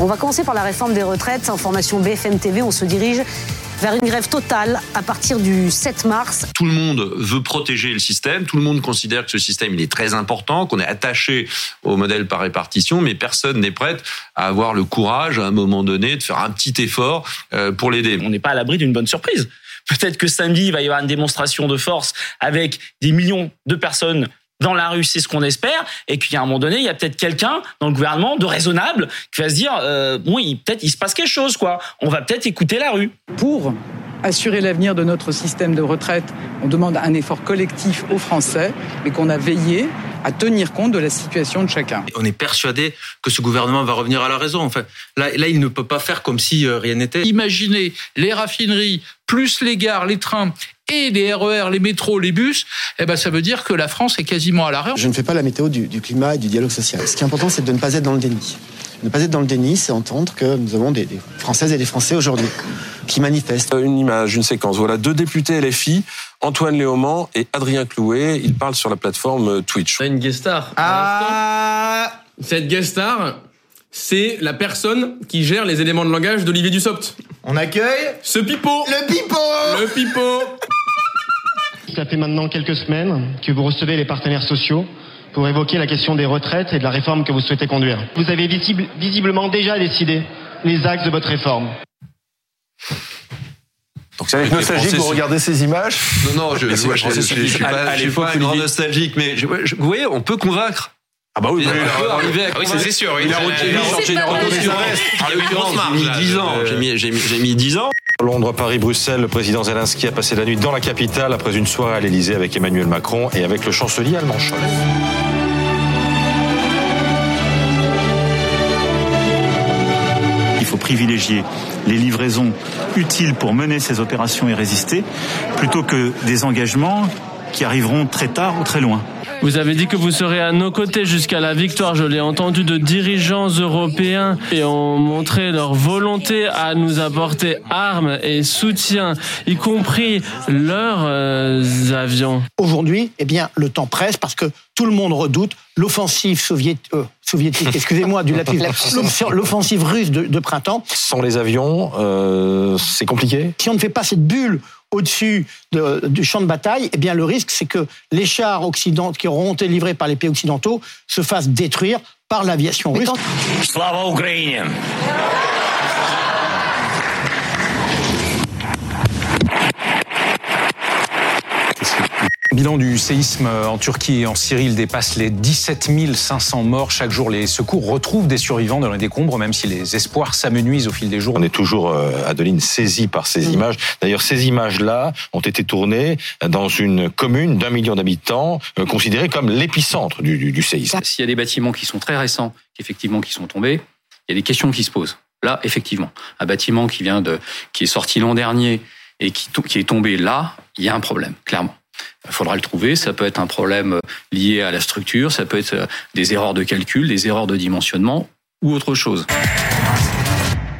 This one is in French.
On va commencer par la réforme des retraites. Information BFM TV, on se dirige vers une grève totale à partir du 7 mars. Tout le monde veut protéger le système, tout le monde considère que ce système il est très important, qu'on est attaché au modèle par répartition, mais personne n'est prêt à avoir le courage à un moment donné de faire un petit effort euh, pour l'aider. On n'est pas à l'abri d'une bonne surprise. Peut-être que samedi, il va y avoir une démonstration de force avec des millions de personnes dans la rue, c'est ce qu'on espère, et qu'à un moment donné, il y a peut-être quelqu'un dans le gouvernement de raisonnable qui va se dire, euh, bon, peut-être il se passe quelque chose, quoi. On va peut-être écouter la rue. Pour assurer l'avenir de notre système de retraite, on demande un effort collectif aux Français, mais qu'on a veillé à tenir compte de la situation de chacun. On est persuadé que ce gouvernement va revenir à la raison. Enfin, là, là il ne peut pas faire comme si euh, rien n'était. Imaginez les raffineries, plus les gares, les trains et les RER, les métros, les bus, eh ben ça veut dire que la France est quasiment à l'arrêt. Je ne fais pas la météo du, du climat et du dialogue social. Ce qui est important, c'est de ne pas être dans le déni. Ne pas être dans le déni, c'est entendre que nous avons des, des Françaises et des Français aujourd'hui qui manifestent. Une image, une séquence. Voilà deux députés LFI, Antoine Léaumont et Adrien Clouet. Ils parlent sur la plateforme Twitch. On a une guest star. Ah Cette guest star, c'est la personne qui gère les éléments de langage d'Olivier Dussopt. On accueille ce pipeau. Le pipeau Le pipeau. Ça fait maintenant quelques semaines que vous recevez les partenaires sociaux pour évoquer la question des retraites et de la réforme que vous souhaitez conduire. Vous avez visible, visiblement déjà décidé les axes de votre réforme. Donc C'est avec nostalgie que vous regardez ces images Non, non, je, je, je, je, je suis pas, je suis pas un grand nostalgique, mais je, vous voyez, on peut convaincre. Ah bah oui, Il peut arriver à Ah oui, c'est sûr. Il a Il a changé de En l'occurrence, j'ai mis 10 ans. J'ai mis, j'ai mis, j'ai mis 10 ans. Londres, Paris, Bruxelles, le président Zelensky a passé la nuit dans la capitale après une soirée à l'Elysée avec Emmanuel Macron et avec le chancelier allemand Scholz. Il faut privilégier les livraisons utiles pour mener ces opérations et résister, plutôt que des engagements qui arriveront très tard ou très loin. Vous avez dit que vous serez à nos côtés jusqu'à la victoire. Je l'ai entendu de dirigeants européens et ont montré leur volonté à nous apporter armes et soutien, y compris leurs euh, avions. Aujourd'hui, eh bien, le temps presse parce que tout le monde redoute l'offensive soviétique, euh, soviétique excusez-moi, du l'offensive russe de, de, printemps. Sans les avions, euh, c'est compliqué? Si on ne fait pas cette bulle au-dessus de, du champ de bataille, eh bien le risque c'est que les chars occidentaux qui auront été livrés par les pays occidentaux se fassent détruire par l'aviation russe. Slava Ukraine. Bilan du séisme en Turquie et en Syrie, il dépasse les 17 500 morts. Chaque jour, les secours retrouvent des survivants dans les décombres, même si les espoirs s'amenuisent au fil des jours. On est toujours, euh, Adeline, saisi par ces mmh. images. D'ailleurs, ces images-là ont été tournées dans une commune d'un million d'habitants, euh, considérée comme l'épicentre du, du, du séisme. S'il y a des bâtiments qui sont très récents, effectivement, qui sont tombés, il y a des questions qui se posent. Là, effectivement, un bâtiment qui vient de, qui est sorti l'an dernier et qui, qui est tombé là, il y a un problème, clairement. Il faudra le trouver. Ça peut être un problème lié à la structure, ça peut être des erreurs de calcul, des erreurs de dimensionnement ou autre chose.